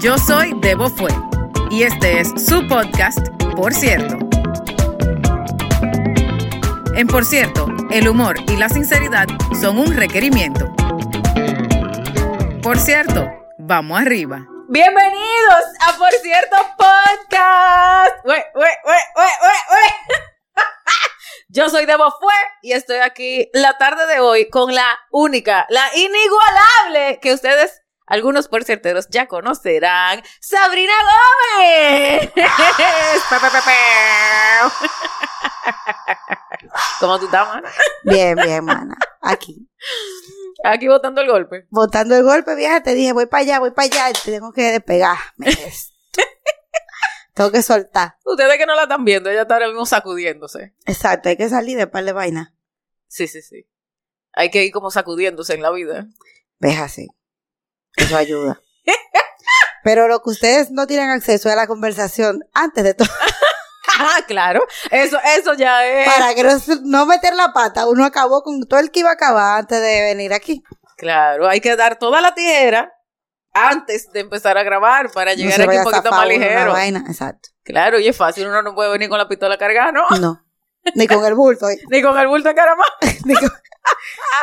Yo soy Debo Fue y este es su podcast, Por cierto. En Por cierto, el humor y la sinceridad son un requerimiento. Por cierto, vamos arriba. Bienvenidos a Por cierto Podcast. Ue, ue, ue. Yo soy Debo Fue y estoy aquí la tarde de hoy con la única, la inigualable que ustedes algunos por certeros ya conocerán, Sabrina Gómez. ¿Cómo tú estás, mana? Bien, bien, mana. Aquí. Aquí botando el golpe. Botando el golpe, vieja, te dije, voy para allá, voy para allá, tengo que despegarme. tengo que soltar. Ustedes que no la están viendo, ella está ahora mismo sacudiéndose. Exacto, hay que salir de par de vaina. Sí, sí, sí. Hay que ir como sacudiéndose en la vida. Ves así. Eso ayuda. Pero lo que ustedes no tienen acceso es a la conversación antes de todo. Ah, claro. Eso, eso ya es. Para que no, no meter la pata, uno acabó con todo el que iba a acabar antes de venir aquí. Claro, hay que dar toda la tijera antes de empezar a grabar para No llegar se aquí un poquito más ligero. vaina, Exacto. Claro, y es fácil, uno no puede venir con la pistola cargada, ¿no? No. Ni con el bulto. Ni con el bulto de caramá. ni, con,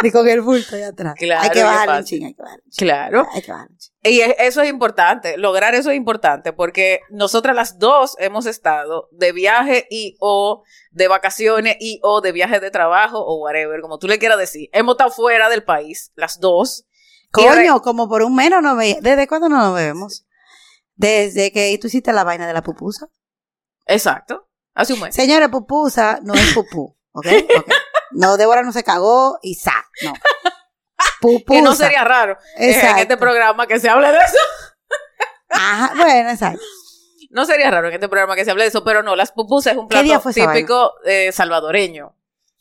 ni con el bulto de atrás. Claro, hay que bajar un ching, hay que bajar un ching. Claro. Hay que bajar un ching. Y es- eso es importante, lograr eso es importante, porque nosotras las dos hemos estado de viaje y o de vacaciones y o de viaje de trabajo o whatever, como tú le quieras decir. Hemos estado fuera del país, las dos. Coño, como por un mes no nos veíamos. ¿Desde cuándo no nos vemos? Desde que tú hiciste la vaina de la pupusa. Exacto. Hace un mes. Señores, pupusa no es pupú, ¿ok? Ok. No, Débora no se cagó y sa, no. Pupusa. Que no sería raro en este programa que se hable de eso. Ajá, bueno, exacto. No sería raro en este programa que se hable de eso, pero no, las pupusas es un ¿Qué día plato típico eh, salvadoreño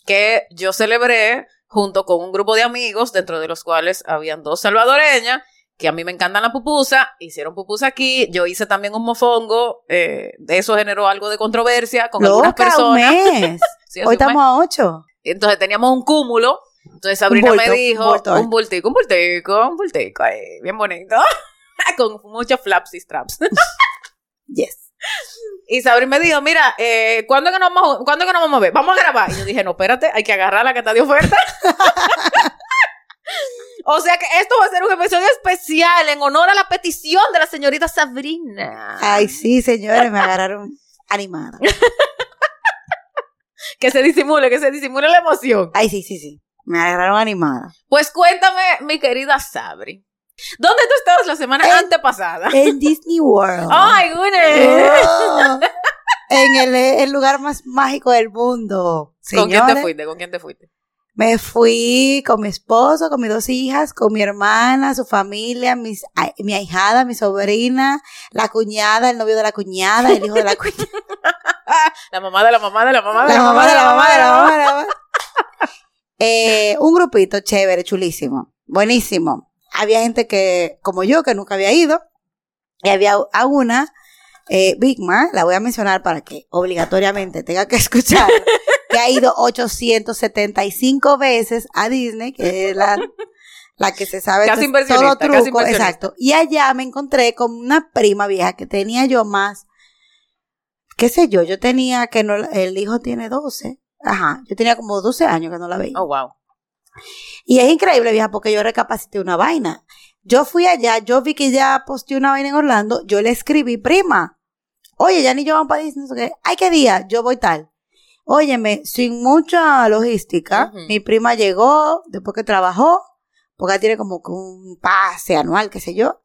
que yo celebré junto con un grupo de amigos, dentro de los cuales habían dos salvadoreñas, que a mí me encantan la pupusa, hicieron pupusa aquí, yo hice también un mofongo, eh, eso generó algo de controversia con algunas Loca, un personas. mes. Sí, Hoy mes. estamos a ocho. Entonces teníamos un cúmulo. Entonces Sabrina bulto, me dijo, un bulto, un bultico, un bultico, un bultico, ahí, bien bonito, con muchos flaps y straps. Yes. Y Sabrina me dijo, mira, eh, ¿cuándo, que nos vamos, ¿cuándo que nos vamos a ver? Vamos a grabar. Y yo dije, no, espérate, hay que agarrar la que está de oferta. o sea que esto va a ser un episodio especial en honor a la petición de la señorita Sabrina. Ay, sí, señores, me agarraron animada. Que se disimule, que se disimule la emoción. Ay, sí, sí, sí. Me agarraron animada. Pues cuéntame, mi querida Sabri. ¿Dónde tú estabas la semana En- antepasada? En Disney World. ¡Ay! Oh, en el, el lugar más mágico del mundo. ¿Con quién te fuiste? ¿Con quién te fuiste? Me fui con mi esposo, con mis dos hijas, con mi hermana, su familia, mis, mi ahijada, mi sobrina, la cuñada, el novio de la cuñada, el hijo de la cuñada. La mamá de la mamá de la mamá de La mamá de la mamá de la mamá de la mamá. Eh, un grupito chévere, chulísimo, buenísimo. Había gente que, como yo, que nunca había ido. Y había a una, eh, Big Ma, la voy a mencionar para que obligatoriamente tenga que escuchar, que ha ido 875 veces a Disney, que es la, la que se sabe Casi to- inversionista, todo casi truco, inversionista. exacto. Y allá me encontré con una prima vieja que tenía yo más, qué sé yo, yo tenía que no, el hijo tiene 12. Ajá, yo tenía como 12 años que no la veía. Oh, wow. Y es increíble, vieja, porque yo recapacité una vaina. Yo fui allá, yo vi que ya posteó una vaina en Orlando, yo le escribí, prima, oye, ya ni yo vamos para Disney, qué. ay, qué día, yo voy tal. Óyeme, sin mucha logística, mi prima llegó, después que trabajó, porque ella tiene como que un pase anual, qué sé yo.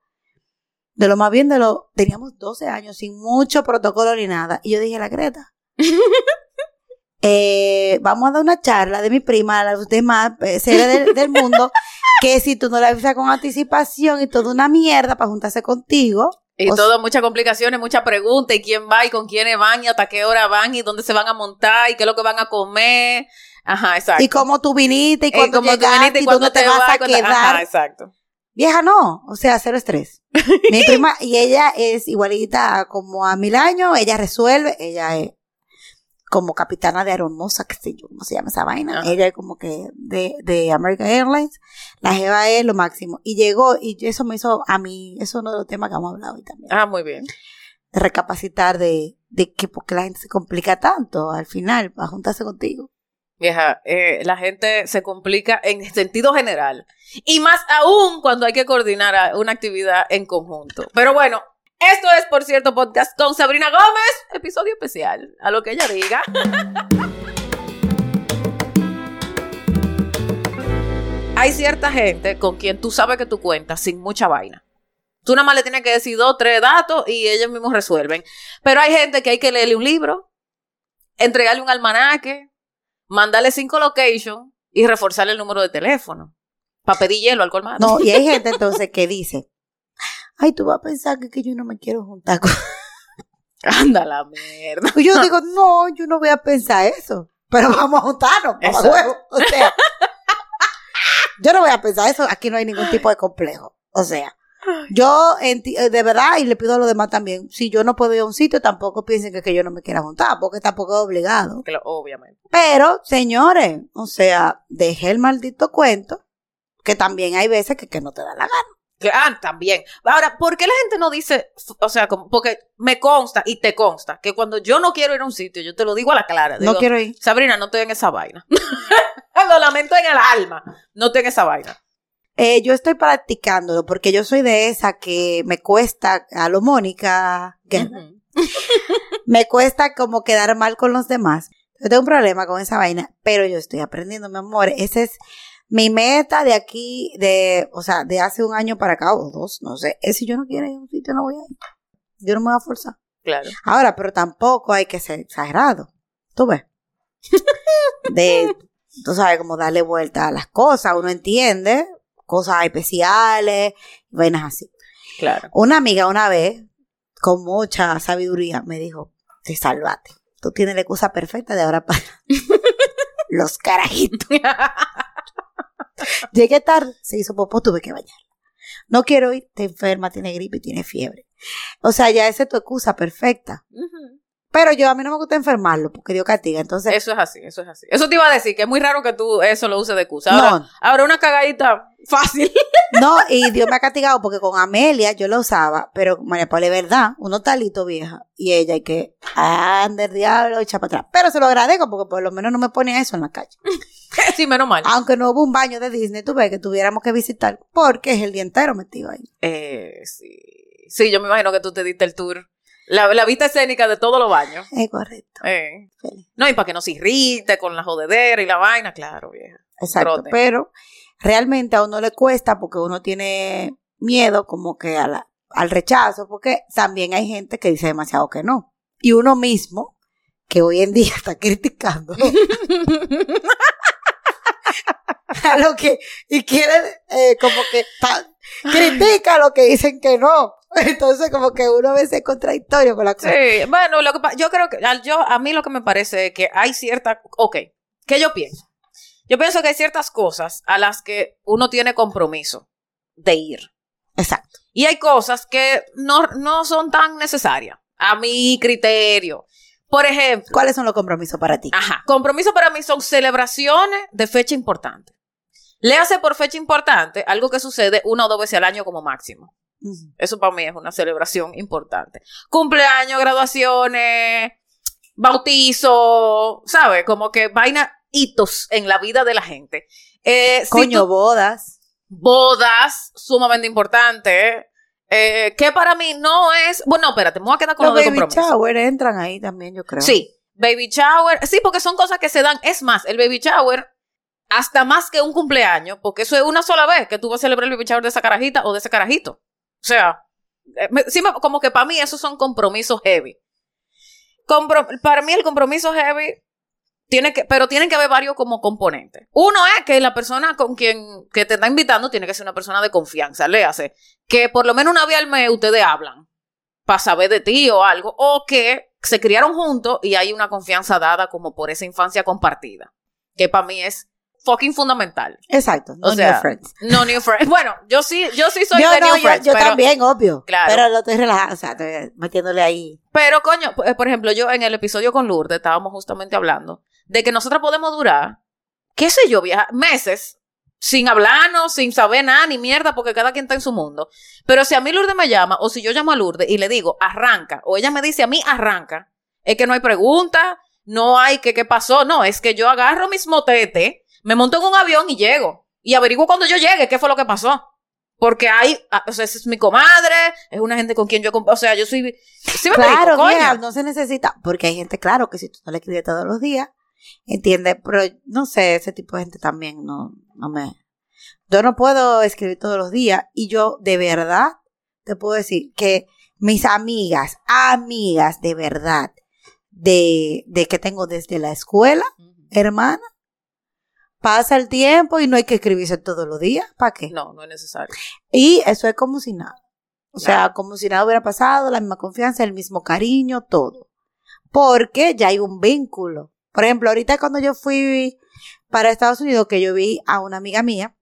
De lo más bien de lo, teníamos 12 años, sin mucho protocolo ni nada. Y yo dije, la Greta, eh, vamos a dar una charla de mi prima a los demás eh, seres del, del mundo que si tú no la avisas con anticipación y toda una mierda para juntarse contigo. Y o todo, muchas complicaciones, muchas preguntas, y quién va, y con quiénes van, y hasta qué hora van, y dónde se van a montar, y qué es lo que van a comer. Ajá, exacto. Y cómo tú viniste y cuándo cómo tú llegaste viniste y dónde te, vas a quedar. Ajá, exacto. Vieja no, o sea, cero estrés. Mi prima, y ella es igualita como a mil años, ella resuelve, ella es como capitana de Aeromosa, que sé yo, ¿cómo se llama esa vaina? Ella es como que de, de American Airlines, la jeva es lo máximo. Y llegó, y eso me hizo a mí, eso es uno de los temas que hemos hablado hoy también. Ah, muy bien. De recapacitar de, de que porque la gente se complica tanto al final para juntarse contigo. Vieja, eh, la gente se complica en sentido general. Y más aún cuando hay que coordinar una actividad en conjunto. Pero bueno, esto es, por cierto, podcast con Sabrina Gómez, episodio especial, a lo que ella diga. Hay cierta gente con quien tú sabes que tú cuentas sin mucha vaina. Tú nada más le tienes que decir dos, tres datos y ellos mismos resuelven. Pero hay gente que hay que leerle un libro, entregarle un almanaque, mandarle cinco locations y reforzarle el número de teléfono para pedir hielo al colmado. No, y hay gente entonces que dice, ay, tú vas a pensar que, yo no me quiero juntar con... Anda la mierda. Y yo digo, no, yo no voy a pensar eso, pero vamos a juntarnos, huevo. O sea, yo no voy a pensar eso, aquí no hay ningún tipo de complejo. O sea, yo, eh, de verdad, y le pido a los demás también, si yo no puedo ir a un sitio, tampoco piensen que, que yo no me quiera juntar, porque tampoco es obligado. obviamente. Pero, señores, o sea, deje el maldito cuento, que también hay veces que, que no te da la gana. Ah, también. Ahora, ¿por qué la gente no dice, o sea, como, porque me consta y te consta que cuando yo no quiero ir a un sitio, yo te lo digo a la clara. no quiero ir. Sabrina, no estoy en esa vaina. lo lamento en el alma. No estoy en esa vaina. Eh, yo estoy practicándolo porque yo soy de esa que me cuesta, a lo Mónica, me cuesta como quedar mal con los demás. Yo tengo un problema con esa vaina, pero yo estoy aprendiendo, mi amor. Esa es mi meta de aquí, de, o sea, de hace un año para acá o dos, no sé. Es si yo no quiero ir a un sitio, no voy a ir. Yo no me voy a forzar. Claro. Ahora, pero tampoco hay que ser exagerado. Tú ves. de, tú sabes, como darle vuelta a las cosas, uno entiende, cosas especiales, vainas así. Claro. Una amiga una vez, con mucha sabiduría, me dijo, te salvate. Tú tienes la excusa perfecta de ahora para los carajitos. Llegué tarde, se hizo popó, tuve que bañar. No quiero ir, te enferma, tiene gripe y tiene fiebre. O sea, ya esa es tu excusa perfecta. Pero yo a mí no me gusta enfermarlo porque Dios castiga. Entonces. Eso es así, eso es así. Eso te iba a decir que es muy raro que tú eso lo uses de excusa. Ahora, no. ahora una cagadita fácil. No, y Dios me ha castigado porque con Amelia yo lo usaba, pero María Paula es verdad, uno talito vieja y ella hay que andar el diablo echa para atrás. Pero se lo agradezco porque por lo menos no me ponía eso en la calle. sí, menos mal. Aunque no hubo un baño de Disney, tú ves que tuviéramos que visitar porque es el día entero metido ahí. Eh, sí. Sí, yo me imagino que tú te diste el tour la, vista escénica de todos los baños. Es correcto. Eh. No, y para que no se irrite con la jodedera y la vaina, claro, vieja. Exacto. Pero realmente a uno le cuesta porque uno tiene miedo como que a al rechazo, porque también hay gente que dice demasiado que no. Y uno mismo, que hoy en día está criticando. a lo que, y quiere eh, como que critica lo que dicen que no. Entonces, como que uno a veces es contradictorio con la cosa. Sí, bueno, lo que, yo creo que yo, a mí lo que me parece es que hay cierta. Ok, ¿qué yo pienso? Yo pienso que hay ciertas cosas a las que uno tiene compromiso de ir. Exacto. Y hay cosas que no, no son tan necesarias, a mi criterio. Por ejemplo. ¿Cuáles son los compromisos para ti? Ajá. Compromisos para mí son celebraciones de fecha importante. Le hace por fecha importante algo que sucede una o dos veces al año como máximo. Eso para mí es una celebración importante. Cumpleaños, graduaciones, bautizo, ¿sabes? Como que vaina, hitos en la vida de la gente. Eh, Coño, bodas. Bodas, sumamente importante. Eh, que para mí no es. Bueno, espérate, me voy a quedar con Los lo de baby shower entran ahí también, yo creo. Sí, baby shower. Sí, porque son cosas que se dan. Es más, el baby shower, hasta más que un cumpleaños, porque eso es una sola vez que tú vas a celebrar el baby shower de esa carajita o de ese carajito. O sea, eh, sí, como que para mí esos son compromisos heavy. para mí el compromiso heavy tiene que, pero tienen que haber varios como componentes. Uno es que la persona con quien que te está invitando tiene que ser una persona de confianza, léase, que por lo menos una vez al mes ustedes hablan para saber de ti o algo, o que se criaron juntos y hay una confianza dada como por esa infancia compartida, que para mí es fucking fundamental. Exacto. No new friends. No new friends. Bueno, yo sí, yo sí soy de new friends. Yo, también, obvio. Claro. Pero lo estoy relajando, o sea, estoy metiéndole ahí. Pero, coño, eh, por ejemplo, yo en el episodio con Lourdes estábamos justamente hablando de que nosotros podemos durar, qué sé yo, viajar meses sin hablarnos, sin saber nada ni mierda, porque cada quien está en su mundo. Pero si a mí Lourdes me llama, o si yo llamo a Lourdes y le digo, arranca, o ella me dice a mí, arranca, es que no hay pregunta, no hay que qué pasó, no, es que yo agarro mis motetes, me monto en un avión y llego. Y averiguo cuando yo llegue qué fue lo que pasó. Porque hay, ah, o sea, es mi comadre, es una gente con quien yo, o sea, yo soy, ¿sí me claro, mira, no se necesita, porque hay gente, claro, que si tú no le escribes todos los días, entiende, pero no sé, ese tipo de gente también no, no me, yo no puedo escribir todos los días y yo de verdad te puedo decir que mis amigas, amigas de verdad, de, de que tengo desde la escuela, hermana, pasa el tiempo y no hay que escribirse todos los días. ¿Para qué? No, no es necesario. Y eso es como si nada. O sea, como si nada hubiera pasado, la misma confianza, el mismo cariño, todo. Porque ya hay un vínculo. Por ejemplo, ahorita cuando yo fui para Estados Unidos, que yo vi a una amiga mía,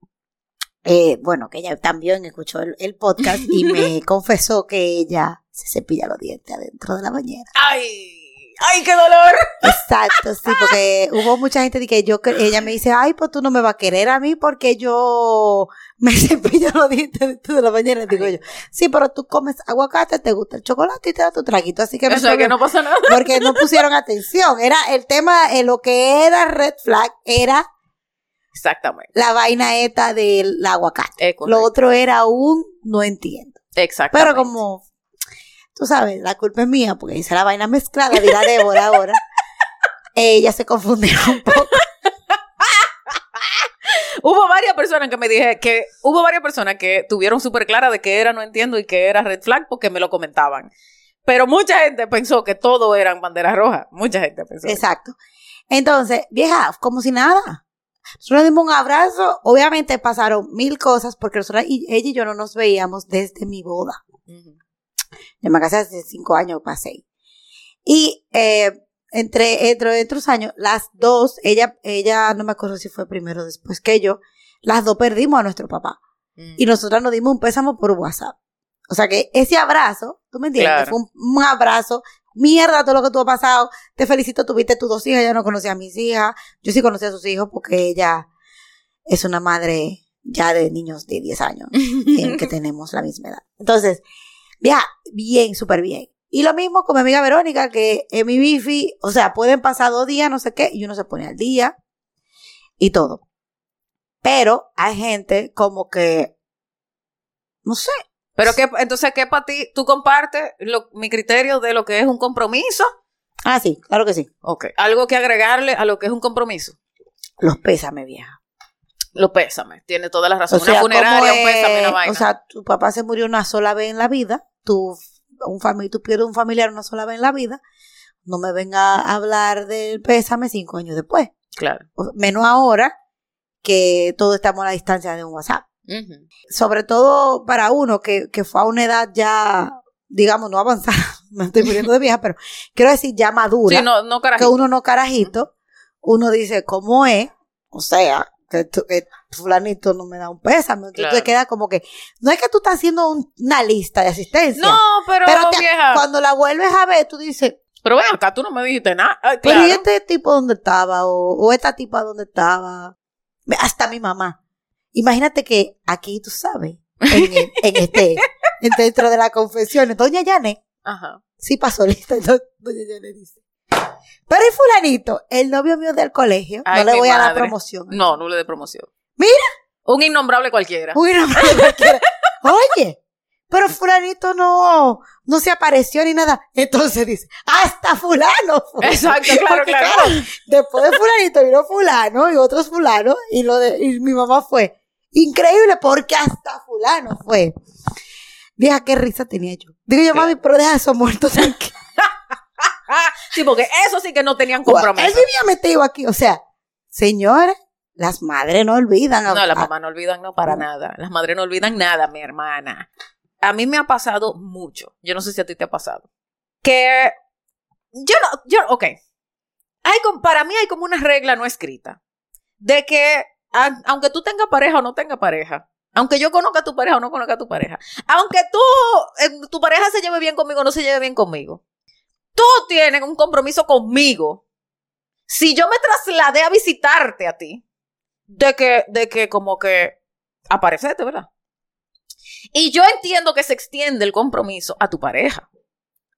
eh, bueno, que ella también escuchó el podcast y me confesó que ella se cepilla los dientes adentro de la bañera. ¡Ay! ¡Ay, qué dolor! Exacto, sí, porque hubo mucha gente que yo, ella me dice, ay, pues tú no me vas a querer a mí porque yo me cepillo los dientes de la mañana. Digo yo, sí, pero tú comes aguacate, te gusta el chocolate y te da tu traguito, así que... O sea, que no pasa nada. Porque no pusieron atención. Era el tema, en lo que era red flag, era... Exactamente. La vaina esta del aguacate. lo otro era un no entiendo. Exactamente. Pero como tú sabes, la culpa es mía porque hice la vaina mezclada, dirá Débora ahora. Ella se confundió un poco. hubo varias personas que me dije que hubo varias personas que tuvieron súper clara de que era no entiendo y que era red flag porque me lo comentaban. Pero mucha gente pensó que todo eran banderas rojas. Mucha gente pensó. Exacto. Entonces, vieja, como si nada. Nosotros dimos un abrazo. Obviamente pasaron mil cosas porque nosotros, ella y yo no nos veíamos desde mi boda. Yo me casé hace cinco años, pasé. Y eh, entre, entre otros años, las dos, ella, ella, no me acuerdo si fue primero o después que yo, las dos perdimos a nuestro papá. Mm. Y nosotras nos dimos un pésamo por WhatsApp. O sea que ese abrazo, ¿tú me entiendes? Fue un, abrazo. Mierda todo lo que tú has pasado. Te felicito, tuviste tus dos hijas. Ya no conocía a mis hijas. Yo sí conocí a sus hijos porque ella es una madre ya de niños de 10 años que tenemos la misma edad. Entonces, ya, bien, súper bien. Y lo mismo con mi amiga Verónica, que en mi bifi, o sea, pueden pasar dos días, no sé qué, y uno se pone al día y todo. Pero hay gente como que, no sé. Pero que, entonces, ¿qué para ti? ¿Tú compartes mi criterio de lo que es un compromiso? Ah, sí, claro que sí. Ok. ¿Algo que agregarle a lo que es un compromiso? Los pésame, vieja. Los pésame, tiene toda la razón. una funeraria, un pésame, una vaina. O sea, tu papá se murió una sola vez en la vida tu, un tú pierdes un familiar una sola vez en la vida, no me venga a hablar del pésame cinco años después. Claro. Menos ahora que todos estamos a la distancia de un WhatsApp. Sobre todo para uno que, que fue a una edad ya, digamos, no avanzada, me estoy muriendo de vieja, pero quiero decir ya madura. Sí, no, no que uno no carajito, uno dice, ¿cómo es? O sea, que, fulanito no me da un pésame. Entonces te queda como que, no es que tú estás haciendo una lista de asistencia. No, pero, vieja. cuando la vuelves a ver, tú dices, pero ven acá, tú no me dijiste nada. Pero ¿y este tipo dónde estaba? O, o esta tipa dónde estaba? Hasta mi mamá. Imagínate que aquí, tú sabes, en, en este, dentro de la confesión, doña Yane, Ajá. sí pasó lista, entonces doña Yane dice, pero el fulanito, el novio mío del colegio, no le voy a dar promoción. No, no le dé promoción. Mira. Un innombrable cualquiera. Un innombrable cualquiera. Oye, pero fulanito no, no se apareció ni nada. Entonces dice, hasta fulano. Exacto, claro, claro. Después de fulanito vino fulano y otros fulanos y lo de, y mi mamá fue increíble porque hasta fulano fue. Vieja, qué risa tenía yo. Digo yo, mami, pero deja esos muertos tranquilos. sí, porque eso sí que no tenían compromiso. Él vivía metido aquí, o sea, señores, las madres no olvidan. no, las mamás no olvidan, no, para nada. Las madres no olvidan nada, mi hermana. A mí me ha pasado mucho. Yo no sé si a ti te ha pasado. Que yo no, yo, ok. Hay, para mí hay como una regla no escrita de que aunque tú tengas pareja o no tengas pareja, aunque yo conozca a tu pareja o no conozca a tu pareja, aunque tú, eh, tu pareja se lleve bien conmigo o no se lleve bien conmigo, tú tienes un compromiso conmigo. Si yo me trasladé a visitarte a ti, de que, de que como que aparecete, ¿verdad? Y yo entiendo que se extiende el compromiso a tu pareja.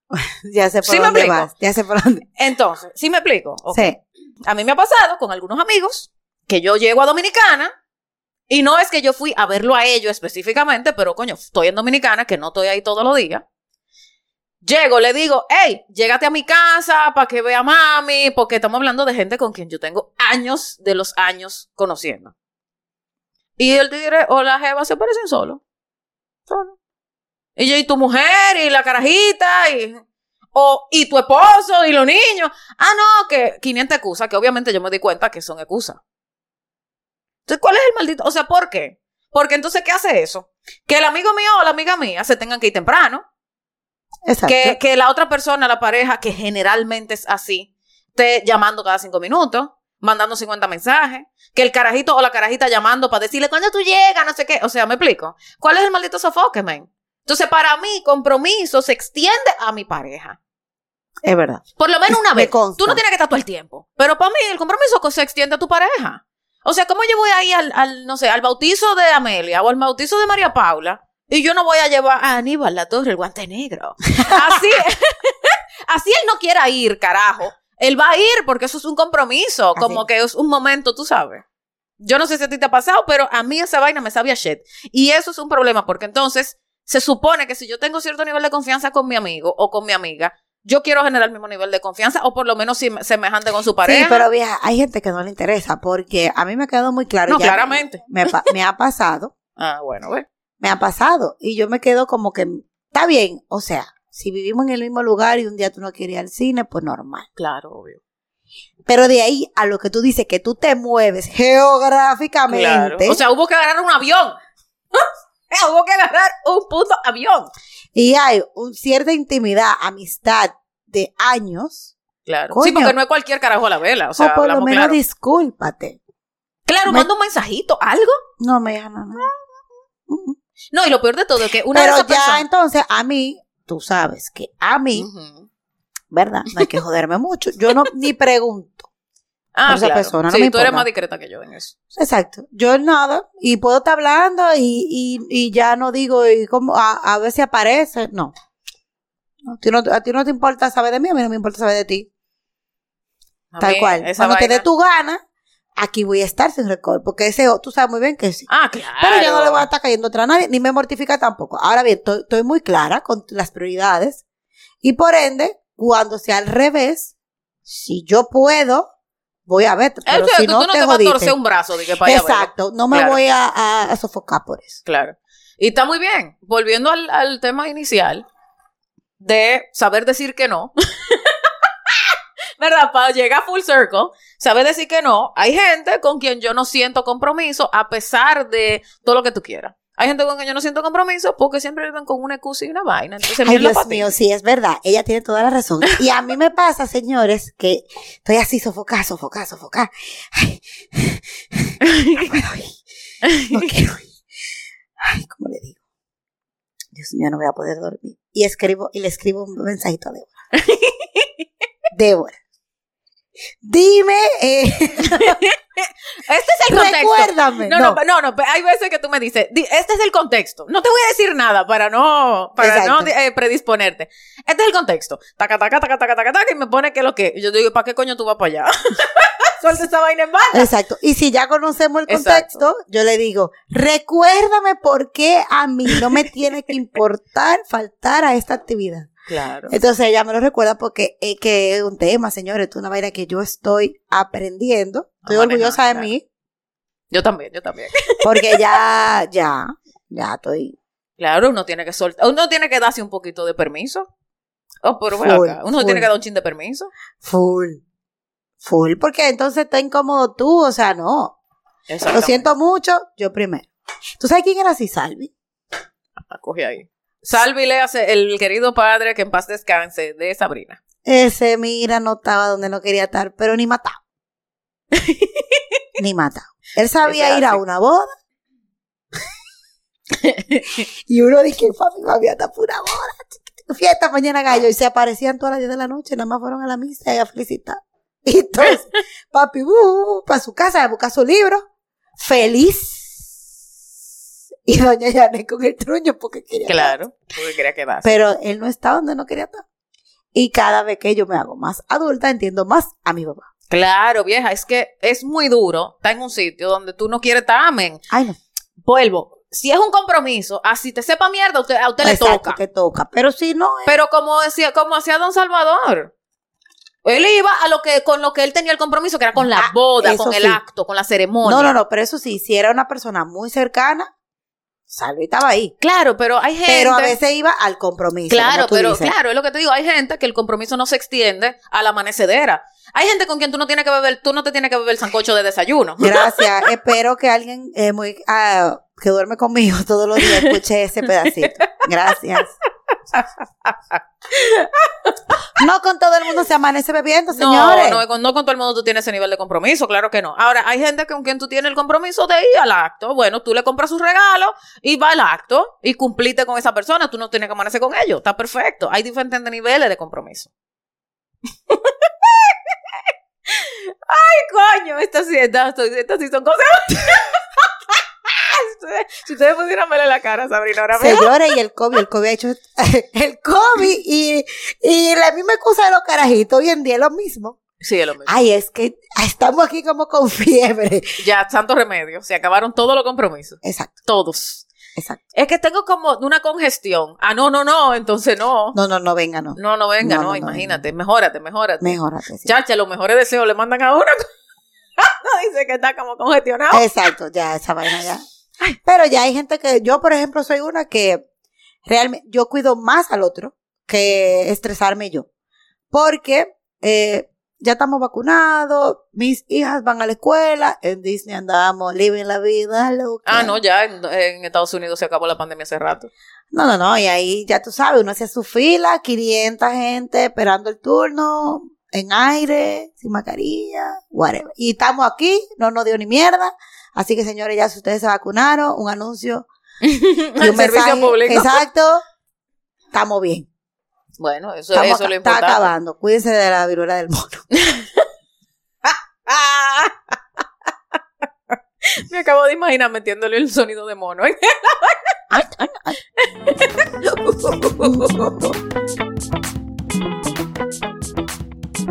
ya sé por dónde vas. Ya sé por dónde. Entonces, ¿sí me explico? Sí. A mí me ha pasado con algunos amigos que yo llego a Dominicana y no es que yo fui a verlo a ellos específicamente, pero coño, estoy en Dominicana, que no estoy ahí todos los días. Llego, le digo, hey, llégate a mi casa para que vea a mami, porque estamos hablando de gente con quien yo tengo años de los años conociendo. Y el tigre o la jeva se parecen solo. Solo. Y yo, y tu mujer, y la carajita, y. O, y tu esposo, y los niños. Ah, no, que 500 excusas, que obviamente yo me di cuenta que son excusas. Entonces, ¿cuál es el maldito? O sea, ¿por qué? Porque entonces, ¿qué hace eso? Que el amigo mío o la amiga mía se tengan que ir temprano. Exacto. Que, que la otra persona, la pareja, que generalmente es así, esté llamando cada cinco minutos, mandando 50 mensajes, que el carajito o la carajita llamando para decirle cuándo tú llegas, no sé qué. O sea, me explico. ¿Cuál es el maldito sofoque, man? Entonces, para mí, compromiso se extiende a mi pareja. Es verdad. Por lo menos una vez. Tú no tienes que estar todo el tiempo. Pero para mí, el compromiso se extiende a tu pareja. O sea, ¿cómo yo voy a ir al, al, no sé, al bautizo de Amelia o al bautizo de María Paula? Y yo no voy a llevar a Aníbal la torre, el guante negro. Así, así él no quiera ir, carajo. Él va a ir porque eso es un compromiso, como que es un momento, tú sabes. Yo no sé si a ti te ha pasado, pero a mí esa vaina me sabía shit. Y eso es un problema porque entonces se supone que si yo tengo cierto nivel de confianza con mi amigo o con mi amiga, yo quiero generar el mismo nivel de confianza o por lo menos semejante con su pareja. Sí, pero vieja, hay gente que no le interesa porque a mí me ha quedado muy claro. No, claramente. Me, ha pasado. ah, bueno, ve. Me ha pasado y yo me quedo como que está bien, o sea, si vivimos en el mismo lugar y un día tú no quieres ir al cine, pues normal. Claro, obvio. Pero de ahí a lo que tú dices, que tú te mueves geográficamente. Claro. O sea, hubo que agarrar un avión. hubo que agarrar un puto avión. Y hay un, cierta intimidad, amistad de años. Claro. sí, porque no es cualquier carajo a la vela. O, sea, por lo menos discúlpate. Claro, manda un mensajito, algo. No, me no, no. No, y lo peor de todo es que una Pero ya entonces, a mí, tú sabes que a mí, ¿verdad? No hay que joderme mucho. Yo no ni pregunto. Ah, esa persona. No sí, tú eres más discreta que yo en eso. Exacto. Yo nada. Y puedo estar hablando y, y, y ya no digo, y como, a, a ver si aparece. No. A ti no, a ti no te importa saber de mí, a mí no me importa saber de ti. Tal cual. Cuando te dé tu gana, aquí voy a estar sin récord. Porque ese, tú sabes muy bien que sí. Ah, claro. Pero yo no le voy a estar cayendo otra a nadie, ni me mortifica tampoco. Ahora bien, estoy muy clara con las prioridades. Y por ende, cuando sea al revés, si yo puedo, voy a ver, pero si no, tú no te, vas a torcer un brazo de que para Exacto, no me voy a, a, sofocar por eso. Claro. Y está muy bien. Volviendo al, al tema inicial de saber decir que no. ¿Verdad? Para llegar full circle, saber decir que no. Hay gente con quien yo no siento compromiso a pesar de todo lo que tú quieras. Hay gente con quien yo no siento compromiso porque siempre viven con una excusa y una vaina. Entonces, Ay, Dios mío, sí, es verdad. Ella tiene toda la razón. Y a mí me pasa, señores, que estoy así sofocada, sofocada, sofocada. Ay, no puedo ir. No quiero ir. Ay, ¿cómo le digo? Dios mío, no voy a poder dormir. Y escribo, y le escribo un mensajito a Débora. Débora. Dime. Eh, este es el contexto. Recuérdame. No, no, no, no, hay veces que tú me dices, este es el contexto. No te voy a decir nada para no, para no eh, predisponerte. Este es el contexto. Taca, taca, taca, taca, taca, taca, y me pone que lo que. Yo digo, ¿para qué coño tú vas para allá? Suelta esa vaina en banda. Exacto. Y si ya conocemos el contexto, yo le digo, recuérdame por qué a mí no me tiene que importar faltar a esta actividad. Claro. Entonces ella me lo recuerda porque es que es un tema, señores, es una vaina que yo estoy aprendiendo. Estoy orgullosa de mí. Yo también, yo también. Porque ya, ya, ya estoy. Claro, uno tiene que soltar, uno tiene que darse un poquito de permiso. Oh, pero acá. Uno tiene que dar un chin de permiso. Full. Full, porque entonces está incómodo tú, o sea, no. Lo siento mucho, yo primero. ¿Tú sabes quién era así, Salvi? Ah, coge ahí. Salvi le hace el querido padre que en paz descanse de Sabrina. Ese, mira, no estaba donde no quería estar, pero ni matado. ni mata. Él sabía ir a una boda. y uno dice, papi, papi, hasta pura boda. Fiesta mañana gallo. Y se aparecían todas las 10 de la noche. Nada más fueron a la misa y a felicitar. Y entonces, papi, uh, para su casa a buscar su libro. Feliz. Y doña Janet con el truño porque quería Claro, porque quería quedarse. Pero él no está donde no quería estar. Y cada vez que yo me hago más adulta, entiendo más a mi papá. Claro, vieja, es que es muy duro estar en un sitio donde tú no quieres estar, amén. Ay, no. Vuelvo. Si es un compromiso, así te sepa mierda, a usted, a usted le toca. que toca. Pero si no, eh, Pero como decía, como hacía Don Salvador. Él iba a lo que, con lo que él tenía el compromiso, que era con la Ah, boda, con el acto, con la ceremonia. no, no, no, pero eso sí, si era una persona muy cercana, Salvi estaba ahí. Claro, pero hay gente. Pero a veces iba al compromiso. Claro, pero dices. claro, es lo que te digo. Hay gente que el compromiso no se extiende a la amanecedera. Hay gente con quien tú no tienes que beber, tú no te tienes que beber el sancocho de desayuno. Gracias. Espero que alguien eh, muy ah, que duerme conmigo todos los días escuche ese pedacito. Gracias. No con todo el mundo se amanece bebiendo, señores. No, no, con, no con todo el mundo tú tienes ese nivel de compromiso, claro que no. Ahora, hay gente con quien tú tienes el compromiso de ir al acto. Bueno, tú le compras su regalo y va al acto y cumpliste con esa persona. Tú no tienes que amanecer con ellos. Está perfecto. Hay diferentes niveles de compromiso. Ay, coño, estas sí, estas, estas sí son cosas. Si ustedes- pudieran verle la cara, Sabrina, ahora mismo. Señores, y el COVID, el COVID ha hecho el COVID y, y la misma excusa de los carajitos hoy en día es lo mismo. Sí, es lo mismo. Ay, es que estamos aquí como con fiebre. Ya, santo remedio. Se acabaron todos los compromisos. Exacto, Todos. exacto. Es que tengo como una congestión. Ah, no, no, no, entonces no. No, no, no, venga, no. No, no venga, No, no, no, no, imagínate, mejórate, mejórate. Mejorate. sí. Chacha, los mejores deseos le mandan a uno. no dice que está como congestionado. Exacto, ya, esa vaina ya. Pero ya hay gente que, yo por ejemplo soy una que realmente, yo cuido más al otro que estresarme yo. Porque eh, ya estamos vacunados, mis hijas van a la escuela, en Disney andamos, living la vida loca. Ah, no, ya en, en Estados Unidos se acabó la pandemia hace rato. No, no, no, y ahí ya tú sabes, uno hacía su fila, 500 gente esperando el turno, en aire, sin mascarilla, whatever. Y estamos aquí, no nos dio ni mierda. Así que señores, ya si ustedes se vacunaron, un anuncio. y un servicio público. Exacto. Estamos bien. Bueno, eso, Estamos eso es lo acá- está importante. acabando. Cuídense de la viruela del mono. Me acabo de imaginar metiéndole el sonido de mono. ¿eh? Ay, ay, ay.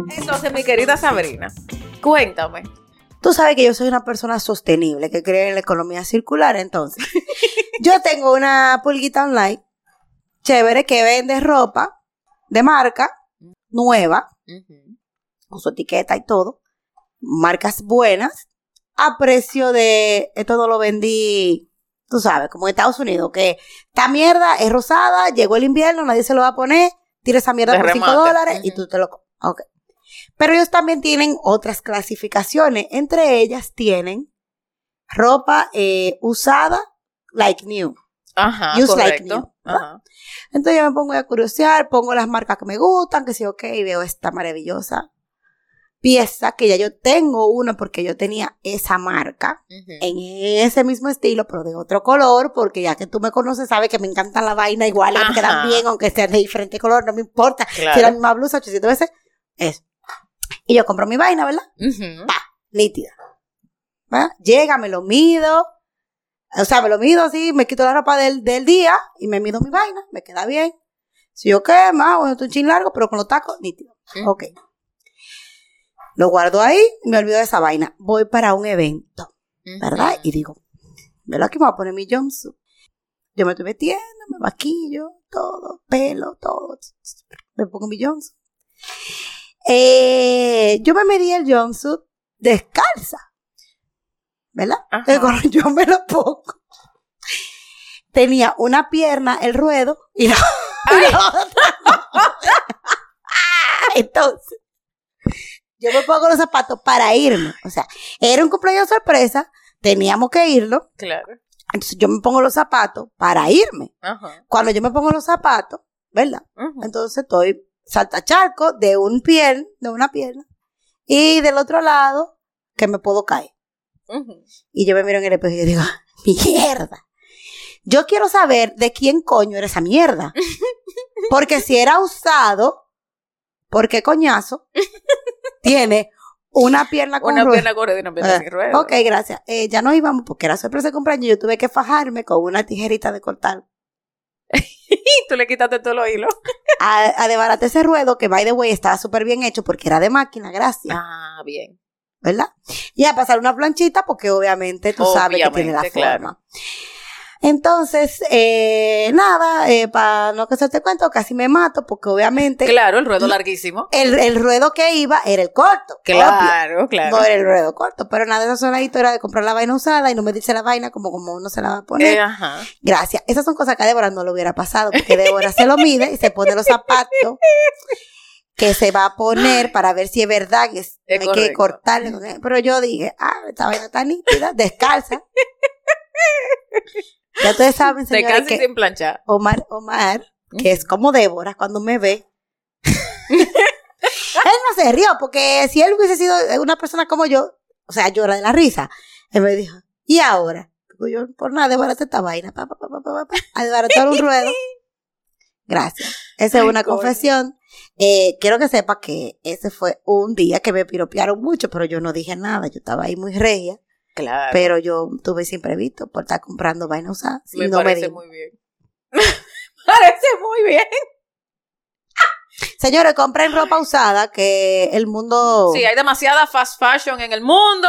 Entonces, mi querida Sabrina, cuéntame. Tú sabes que yo soy una persona sostenible, que cree en la economía circular, entonces. yo tengo una pulguita online, chévere, que vende ropa de marca, nueva, con su etiqueta y todo, marcas buenas, a precio de, esto no lo vendí, tú sabes, como en Estados Unidos, que esta mierda es rosada, llegó el invierno, nadie se lo va a poner, tira esa mierda De por 5 remate. dólares y tú te lo... Ok. Pero ellos también tienen otras clasificaciones, entre ellas tienen ropa eh, usada, like new. Ajá, Use like new, Ajá. Entonces yo me pongo a curiosear, pongo las marcas que me gustan, que sí, ok, veo esta maravillosa pieza que ya yo tengo una porque yo tenía esa marca en ese mismo estilo, pero de otro color, porque ya que tú me conoces, sabes que me encantan la vaina igual, me quedan bien, aunque sean de diferente color, no me importa. Claro. Si la misma blusa 800 veces, eso. Y yo compro mi vaina, ¿verdad? Ujú. Nítida. Llega, me lo mido. O sea, me lo mido así, me quito la ropa del, del día y me mido mi vaina, me queda bien. Si yo qué, más, bueno, estoy un chin largo, pero con los tacos, nítido. Ok. Lo guardo ahí, me olvido de esa vaina. Voy para un evento, ¿verdad? Y digo, ¿verdad que me voy a poner mi jumpsuit? Yo me estoy metiendo, me maquillo, todo, pelo, todo. Me pongo mi jumpsuit. Eh, yo me medí el jumpsuit descalza, ¿verdad? Ajá. Yo me lo pongo, tenía una pierna, el ruedo, y la, y la otra. Entonces, yo me pongo los zapatos para irme. O sea, era un cumpleaños sorpresa, teníamos que irlo. Claro. Entonces, yo me pongo los zapatos para irme. Ajá. Cuando yo me pongo los zapatos, ¿verdad? Entonces estoy saltacharco de un piel, de una pierna, y del otro lado, que me puedo caer. Y yo me miro en el espejo y digo, mierda. Yo quiero saber de quién coño era esa mierda. Porque si era usado, ¿por qué coñazo? Tiene una pierna con Una pierna con rueda y una pierna sin rueda. Ok, gracias. Eh, ya no íbamos porque era sorpresa de cumpleaños. Yo tuve que fajarme con una tijerita de cortar. Y tú le quitaste todo los hilos. A, a desbaratar ese ruedo que, by the way, estaba súper bien hecho porque era de máquina, gracias. Ah, bien. ¿Verdad? Y a pasar una planchita porque obviamente tú sabes que tiene la claro. forma. Entonces, eh, nada, eh, para no que se te cuento, casi me mato porque obviamente Claro, el ruedo larguísimo. el, el ruedo que iba era el corto. obvio. Claro, claro. No era el ruedo corto, pero nada, esa sonadito era de comprar la vaina usada y no medirse la vaina como, como uno se la va a poner. Eh, ajá. Gracias. Esas son cosas que a Débora no le hubiera pasado, porque Débora se lo mide y se pone los zapatos que se va a poner para ver si es verdad que es- Es hay que cortarle. Pero yo dije, ah, esta vaina está nítida, descalza. ya ustedes saben, Te señores, casi que sin planchar. Omar, Omar, que es como Débora cuando me ve. Él no se rió, porque si él hubiese sido una persona como yo, o sea, llora de la risa. Él me dijo, ¿y ahora? Yo, por nada, desbarata esta vaina. Pa, pa, pa, pa, pa, pa, a desbaratar un ruedo. Gracias. Esa es una confesión. Eh, quiero que sepa que ese fue un día que me piropearon mucho, pero yo no dije nada. Yo estaba ahí muy regia, Claro. pero yo tuve siempre visto por estar comprando vaina usada. me no me parece di. muy bien. parece muy bien. Señores, compren ropa usada que el mundo... Sí, hay demasiada fast fashion en el mundo.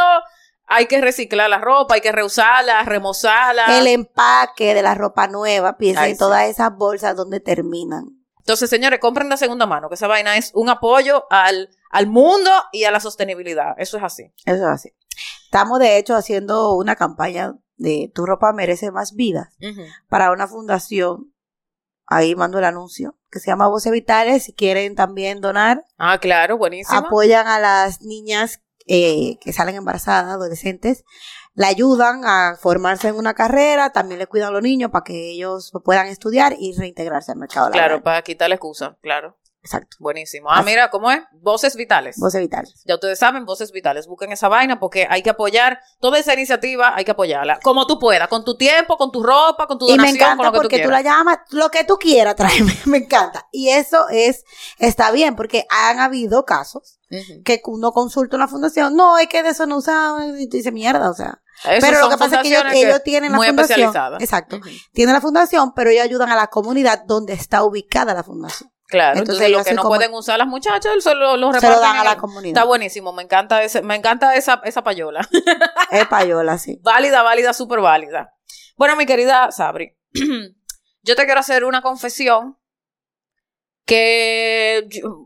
Hay que reciclar la ropa, hay que reusarla, remozarla. el empaque de la ropa nueva, piensen en sí. todas esas bolsas donde terminan. Entonces, señores, compren la segunda mano, que esa vaina es un apoyo al, al mundo y a la sostenibilidad. Eso es así. Eso es así. Estamos de hecho haciendo una campaña de Tu ropa merece más vidas para una fundación. Ahí mando el anuncio que se llama Voces Vitales. Si quieren también donar, Ah, claro, buenísimo. apoyan a las niñas eh, que salen embarazadas, adolescentes, la ayudan a formarse en una carrera, también le cuidan a los niños para que ellos puedan estudiar y reintegrarse al mercado laboral. Claro, para quitar la excusa, claro. Exacto. Buenísimo. Ah, Así. mira, ¿cómo es? Voces vitales. Voces Vitales. Ya ustedes saben, Voces Vitales, busquen esa vaina porque hay que apoyar toda esa iniciativa, hay que apoyarla. Como tú puedas, con tu tiempo, con tu ropa, con tu Y me donación, con encanta lo que tú porque tú, la llamas, lo que tú quieras, tráeme, me encanta. Y eso es, está bien, porque han habido casos que uno consulta una fundación, no, es que de eso no usaban, y tú dices mierda, o sea. Pero lo que pasa es que ellos, ellos tienen la muy fundación. Exacto. Tienen la fundación, pero ellos ayudan a la comunidad donde está ubicada la fundación. Claro, Entonces, entonces, lo que no como- pueden usar las muchachas, eso lo, lo Se lo reparten dan a la el- comunidad. Está buenísimo, me encanta ese, me encanta esa, esa payola. Es payola, sí. válida, válida, súper válida. Bueno, mi querida Sabri, yo te quiero hacer una confesión que yo-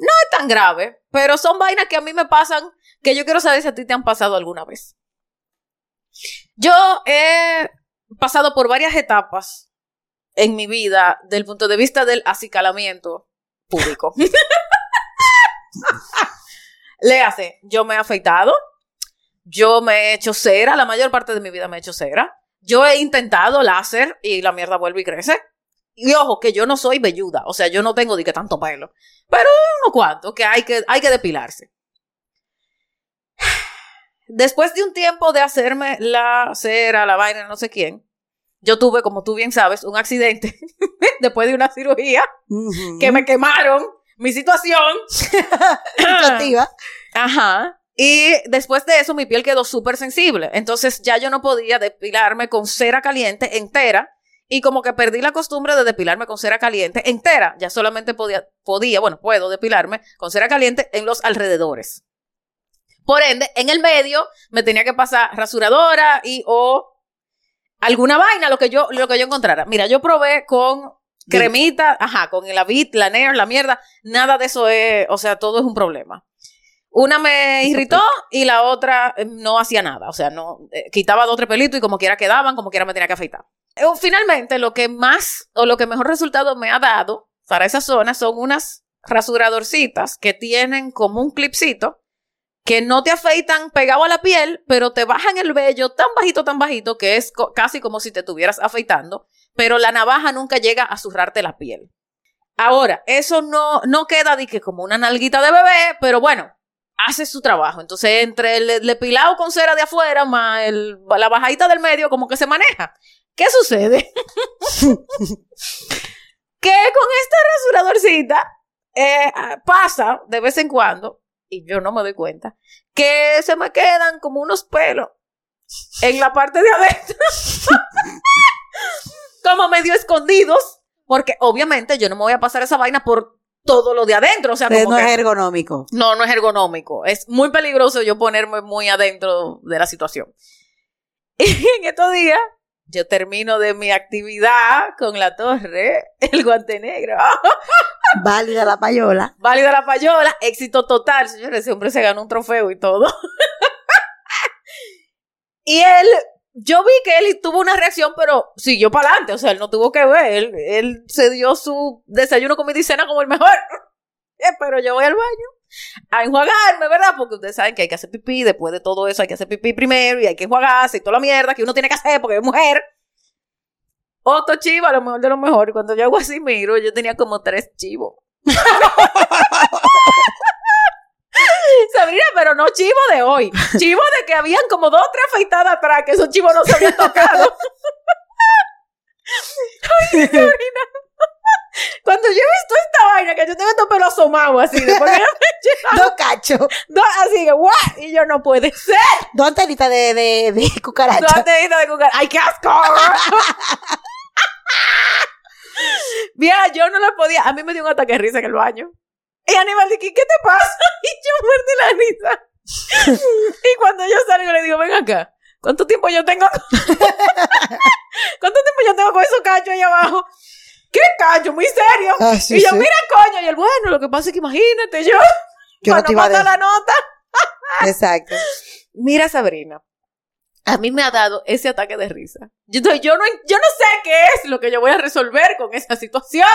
no es tan grave, pero son vainas que a mí me pasan que yo quiero saber si a ti te han pasado alguna vez. Yo he pasado por varias etapas en mi vida del punto de vista del acicalamiento público. Le hace, yo me he afeitado, yo me he hecho cera, la mayor parte de mi vida me he hecho cera. Yo he intentado láser y la mierda vuelve y crece. Y ojo, que yo no soy velluda, o sea, yo no tengo de que tanto pelo, pero uno cuanto, que hay que, hay que depilarse. Después de un tiempo de hacerme la cera, la vaina, no sé quién, yo tuve, como tú bien sabes, un accidente después de una cirugía que me quemaron mi situación. Ajá. Y después de eso mi piel quedó súper sensible. Entonces ya yo no podía depilarme con cera caliente entera. Y como que perdí la costumbre de depilarme con cera caliente entera. Ya solamente podía, podía, bueno, puedo depilarme con cera caliente en los alrededores. Por ende, en el medio me tenía que pasar rasuradora y o alguna vaina, lo que yo, lo que yo encontrara. Mira, yo probé con cremita, ajá, con el Avit, la Nair, la mierda. Nada de eso es, o sea, todo es un problema. Una me irritó y la otra eh, no hacía nada. O sea, no eh, quitaba dos tres pelitos y como quiera quedaban, como quiera me tenía que afeitar. Eh, Finalmente, lo que más o lo que mejor resultado me ha dado para esa zona son unas rasuradorcitas que tienen como un clipcito que no te afeitan pegado a la piel, pero te bajan el vello tan bajito, tan bajito que es casi como si te estuvieras afeitando, pero la navaja nunca llega a zurrarte la piel. Ahora, eso no, no queda de que como una nalguita de bebé, pero bueno, hace su trabajo. Entonces, entre el, el pilado con cera de afuera más la bajadita del medio, como que se maneja. ¿Qué sucede? que con esta rasuradorcita eh, pasa de vez en cuando, y yo no me doy cuenta, que se me quedan como unos pelos en la parte de adentro, como medio escondidos, porque obviamente yo no me voy a pasar esa vaina por todo lo de adentro. O sea, no es ergonómico. No, no es ergonómico. Es muy peligroso yo ponerme muy adentro de la situación. Y en estos días, yo termino de mi actividad con la torre, el guante negro. Válida la payola. Válida la payola, éxito total, señores. Ese hombre se ganó un trofeo y todo. y él, yo vi que él tuvo una reacción, pero siguió para adelante. O sea, él no tuvo que ver. Él, él se dio su desayuno con mi cena como el mejor. Pero yo voy al baño a enjuagarme, ¿verdad? Porque ustedes saben que hay que hacer pipí, después de todo eso hay que hacer pipí primero y hay que enjuagarse y toda la mierda que uno tiene que hacer porque es mujer. Otro chivo, a lo mejor de lo mejor. Cuando yo hago así, miro, yo tenía como tres chivos. Sabrina, pero no chivo de hoy. Chivo de que habían como dos o tres afeitadas atrás, que esos chivos no se habían tocado. Ay, Sabrina. Cuando yo he visto esta vaina, que yo tengo estos pelos asomados así, de Dos cachos. Dos, así que, ¿what? Y yo, no puede ser. Dos antenitas de, de, de cucaracha. Dos antenitas de cucaracha. ¡Ay, qué asco! Mira, yo no la podía. A mí me dio un ataque de risa en el baño. Y Aníbal dije, ¿qué te pasa? Y yo muerde la risa. y cuando yo salgo le digo, ven acá. ¿Cuánto tiempo yo tengo? ¿Cuánto tiempo yo tengo con esos cachos ahí abajo? ¿Qué cacho? Muy serio. Ah, y yo, mira, coño. Y él, bueno, lo que pasa es que imagínate, yo. Yo no te iba a la nota. Exacto. Mira, Sabrina. A mí me ha dado ese ataque de risa. Yo, yo, no, yo no sé qué es lo que yo voy a resolver con esa situación.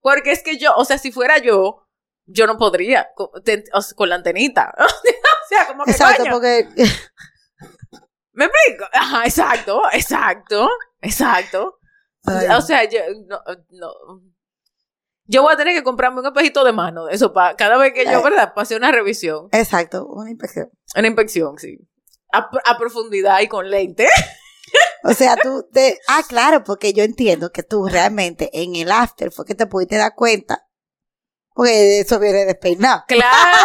Porque es que yo, o sea, si fuera yo, yo no podría con, la antenita. o sea, como que. Exacto, porque. ¿Me explico? Ajá, exacto, exacto, exacto. O sea, yo no, no. Yo voy a tener que comprarme un espejito de mano, eso para cada vez que yo. ¿verdad? Pase una revisión. Exacto, una inspección. Una inspección, sí. A, profundidad y con lente. O sea, tú te... Ah, claro, porque yo entiendo que tú realmente en el after fue que te pudiste dar cuenta. Porque eso viene despeinado. Claro.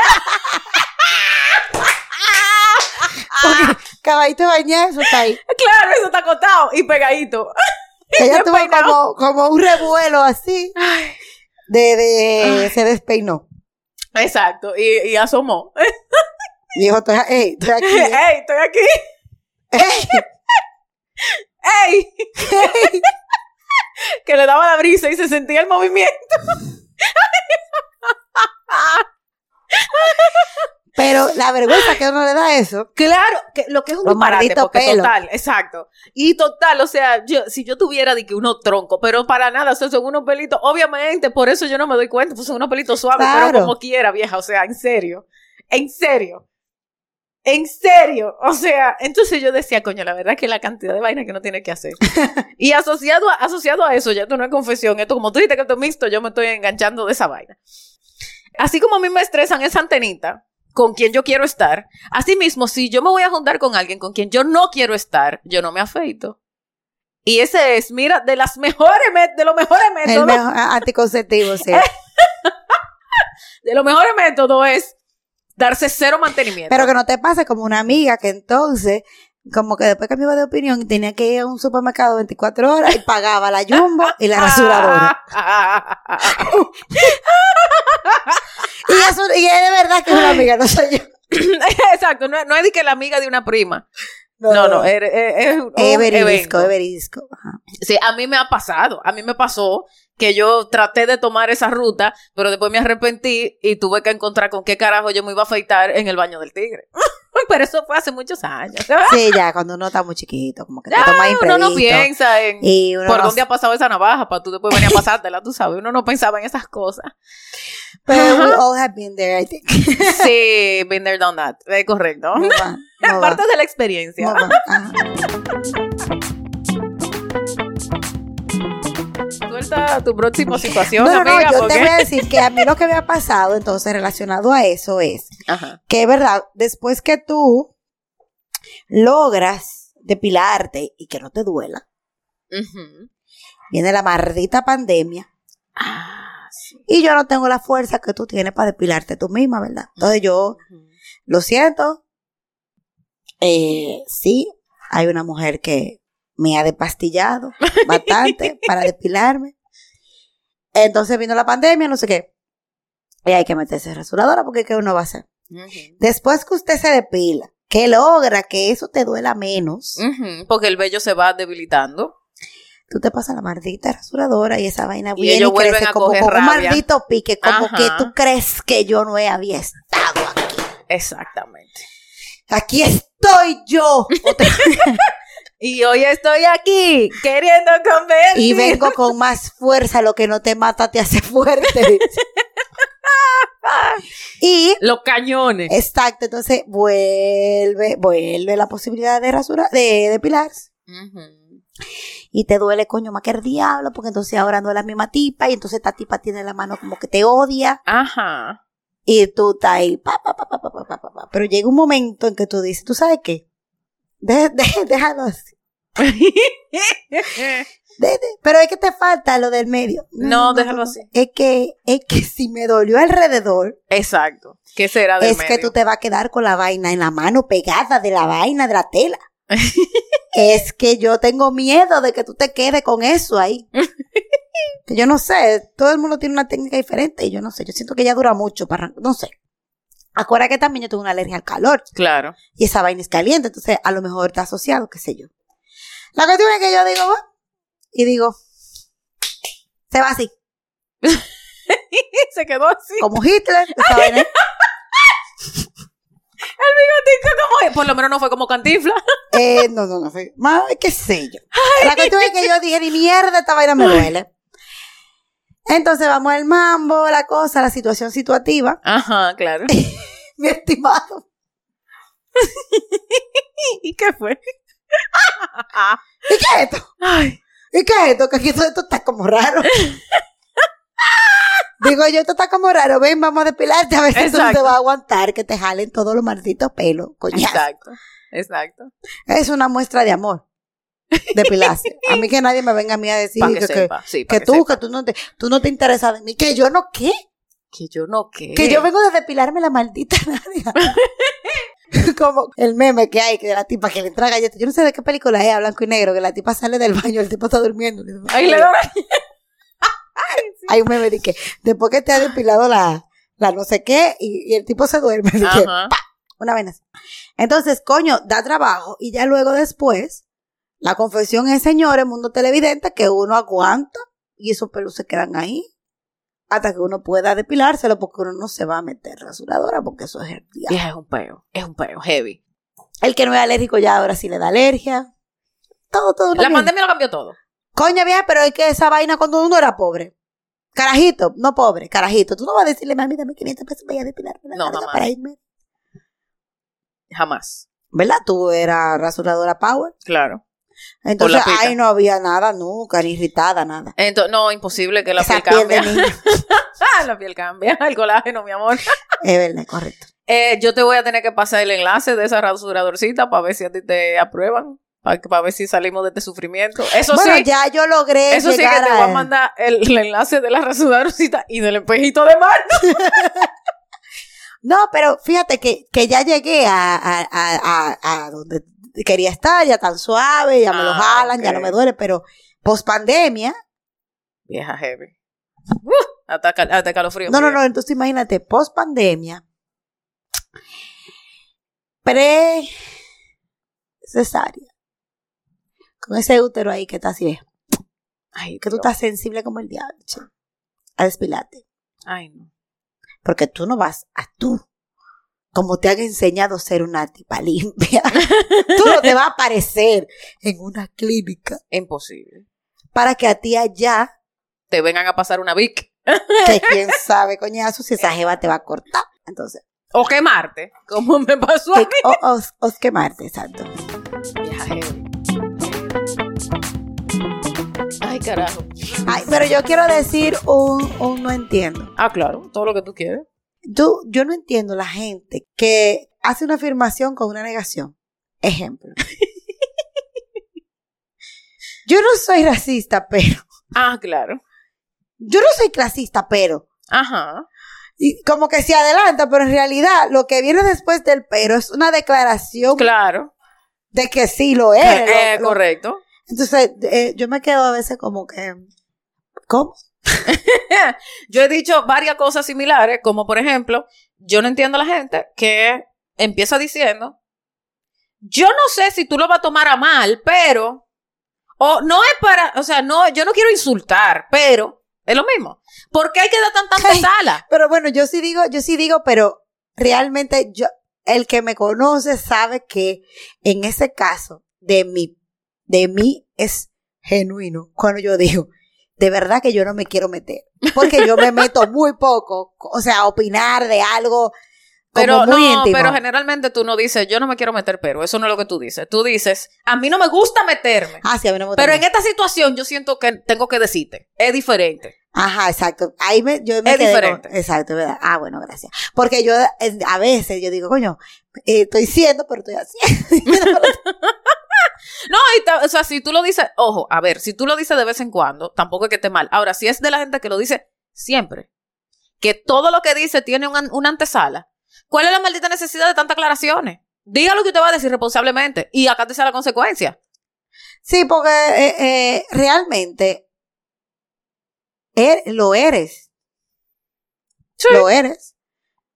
porque caballito bañado, eso está ahí. Claro, eso está acotado y pegadito. Ella tuvo como, como un revuelo así. De, de se despeinó. Exacto, y, y asomó. Dijo, estoy, hey, estoy aquí. ¡Ey, estoy aquí! ¡Ey! ¡Ey! que le daba la brisa y se sentía el movimiento. Pero la vergüenza que uno le da eso. Claro, que lo que es un disparate, porque total, exacto. Y total, o sea, yo, si yo tuviera de que uno tronco, pero para nada, o sea, son unos pelitos, obviamente, por eso yo no me doy cuenta, pues son unos pelitos suaves, pero como quiera, vieja, o sea, en serio, en serio. En serio, o sea, entonces yo decía, coño, la verdad es que la cantidad de vaina que no tiene que hacer. y asociado a, asociado a eso, ya esto no es confesión, esto como tú dijiste que esto es mixto, yo me estoy enganchando de esa vaina. Así como a mí me estresan esa antenita, con quien yo quiero estar. Asimismo, si yo me voy a juntar con alguien con quien yo no quiero estar, yo no me afeito. Y ese es, mira, de las mejores, de los mejores métodos. El mejor anticonceptivo, sí. de los mejores métodos es darse cero mantenimiento. Pero que no te pase como una amiga que entonces, como que después cambiaba de opinión y tenía que ir a un supermercado 24 horas y pagaba la jumbo y la rasuradora. y, eso, y es de verdad que es una amiga, no soy yo. Exacto, no, no es de que la amiga de una prima. No, no, es, es, es verídico, es verídico. Sí, a mí me ha pasado, a mí me pasó que yo traté de tomar esa ruta, pero después me arrepentí y tuve que encontrar con qué carajo yo me iba a afeitar en el baño del tigre. pero eso fue hace muchos años. sí, ya, cuando uno está muy chiquito, como que te toma Uno no piensa en por dónde ha pasado esa navaja para tú después venir a pasártela, tú sabes. Uno no pensaba en esas cosas. Pero we all have been there, I think. sí, been there, done that. Es correcto. Parte de la experiencia. Suelta tu próxima situación, no, no, yo te voy a decir que a mí lo que me ha pasado, entonces, relacionado a eso es que es verdad, después que tú logras depilarte y que no te duela, viene la maldita pandemia. Ah, sí. Y yo no tengo la fuerza que tú tienes para depilarte tú misma, ¿verdad? Entonces yo, lo siento, eh, sí, hay una mujer que me ha despastillado bastante para depilarme. Entonces vino la pandemia, no sé qué. Y hay que meterse rasuradora porque ¿qué uno va a hacer? Después que usted se depila, que logra que eso te duela menos. porque el vello se va debilitando. Tú te pasas la maldita rasuradora y esa vaina viene y, crece como un maldito pique, como que tú crees que yo no había estado aquí. Exactamente. Aquí estoy yo. Y hoy estoy aquí queriendo convertir. Y vengo con más fuerza. Lo que no te mata te hace fuerte. y los cañones. Exacto. Entonces vuelve, vuelve la posibilidad de rasura, de depilarse. Y te duele, coño, más que el diablo, porque entonces ahora no es la misma tipa, y entonces esta tipa tiene la mano como que te odia. Ajá. Y tú estás ahí, pa, pa, pa, pa, pa, pa, pa, pa. Pero llega un momento en que tú dices, ¿tú sabes qué? déjalo así. Pero es que te falta lo del medio. No, déjalo así. Es que, es que si me dolió alrededor. Exacto. ¿Qué será Es que tú te vas a quedar con la vaina en la mano pegada de la vaina de la tela. es que yo tengo miedo de que tú te quedes con eso ahí. que yo no sé, todo el mundo tiene una técnica diferente y yo no sé, yo siento que ya dura mucho para, no sé. Acuérdate que también yo tengo una alergia al calor. Claro. Y esa vaina es caliente, entonces a lo mejor está asociado, qué sé yo. La cuestión es que yo digo, y digo, se va así. se quedó así. Como Hitler, esa vaina. El bigotito como Por lo menos no fue como cantifla. eh, no, no, no fue. Más, qué sé yo. La cuestión es que yo dije, ni mierda, esta vaina me duele. Entonces vamos al mambo, la cosa, la situación situativa. Ajá, claro. Mi estimado. ¿Y qué fue? ¿Y qué es esto? Ay. ¿Y qué es esto? Que aquí todo esto está como raro. Digo yo, esto está como raro. Ven, vamos a depilarte a ver si esto te va a aguantar que te jalen todos los malditos pelos. Coñazo. Exacto, exacto. Es una muestra de amor depilarse. A mí que nadie me venga a mí a decir que, que, tú, que tú no, te, tú no te interesas en mí. Que yo no qué. Que yo no qué. Que yo vengo de depilarme la maldita Nadia. Como el meme que hay, que de la tipa que le entra galletas. Yo no sé de qué película es, a blanco y negro, que la tipa sale del baño, el tipo está durmiendo. Ay, le Hay un meme de que después que te ha depilado la, la no sé qué, y, el tipo se duerme. Una vez. Entonces, coño, da trabajo. Y ya luego después, la confesión es, señores, mundo televidente, que uno aguanta y esos pelos se quedan ahí hasta que uno pueda depilárselo porque uno no se va a meter rasuradora porque eso es el día. Es un peo, es un peo heavy. El que no es alérgico ya ahora sí le da alergia. Todo, todo. La pandemia lo cambió todo. Coña vieja, pero es que esa vaina cuando uno era pobre. Carajito, no pobre, carajito. Tú no vas a decirle, mami, dame 500 pesos para ir a depilarme no, jamás. para irme. Jamás. ¿Verdad? Tú eras rasuradora power. Claro. Entonces, ahí no había nada nunca, ni irritada, nada. Entonces, no, imposible que la piel, cambie. la piel cambia, el colágeno, mi amor. es verdad, correcto. Eh, yo te voy a tener que pasar el enlace de esa rasuradorcita para ver si a ti te aprueban. Para, ver si salimos de este sufrimiento. Eso bueno, ya yo logré. Eso sí que te voy a mandar el, enlace de la rasuradorcita y del espejito de mar. no, pero fíjate que, que ya llegué a, a, a, a donde quería estar, ya tan suave, ya me lo ah, jalan, ya no me duele, pero post pandemia. Vieja heavy. Uh, hasta, hasta calofrío. No, no, no, entonces imagínate, post pandemia, pre cesárea, con ese útero ahí que está así, Ay, que tú estás sensible como el diablo, che, a despilarte. Ay, no. Porque tú no vas a tú como te han enseñado a ser una tipa limpia. Tú no te vas a aparecer en una clínica. Imposible. Para que a ti allá te vengan a pasar una Vic. que quién sabe, coñazo, si esa jeva te va a cortar. Entonces. O quemarte, como me pasó a mí. O, o, quemarte, exacto. Ay, carajo. Ay, pero yo quiero decir un, un no entiendo. Ah, claro, todo lo que tú quieres. Tú, yo no entiendo la gente que hace una afirmación con una negación. Ejemplo. yo no soy racista, pero. Ah, claro. Yo no soy clasista, pero. Ajá. Y como que se adelanta, pero en realidad lo que viene después del pero es una declaración Claro. de que sí lo es. Eh, lo- lo- correcto. Entonces, eh, yo me quedo a veces como que. ¿Cómo? Yo he dicho varias cosas similares, como por ejemplo, yo no entiendo a la gente que empieza diciendo, yo no sé si tú lo vas a tomar a mal, pero, o no es para, o sea, no, yo no quiero insultar, pero es lo mismo. ¿Por qué hay que dar tan tanta sala? Pero bueno, yo sí digo, yo sí digo, pero realmente yo, el que me conoce sabe que en ese caso de mí, de mí es genuino cuando yo digo, de verdad que yo no me quiero meter, porque yo me meto muy poco, o sea, a opinar de algo como Pero muy no, íntimo. pero generalmente tú no dices, yo no me quiero meter, pero eso no es lo que tú dices. Tú dices, a mí no me gusta meterme. Ah, sí, a mí no me gusta Pero en esta situación yo siento que tengo que decirte, es diferente. Ajá, exacto. Ahí me, yo me Es quedé con- diferente. exacto, ¿verdad? Ah, bueno, gracias. Porque yo eh, a veces yo digo, coño, eh, estoy siendo, pero estoy haciendo. No, y o sea, si tú lo dices, ojo, a ver, si tú lo dices de vez en cuando, tampoco es que esté mal. Ahora, si es de la gente que lo dice siempre, que todo lo que dice tiene una antesala, ¿cuál es la maldita necesidad de tantas aclaraciones? Diga lo que usted va a decir responsablemente y acá te sea la consecuencia. Sí, porque eh, eh, realmente er- lo eres. Sí. Lo eres.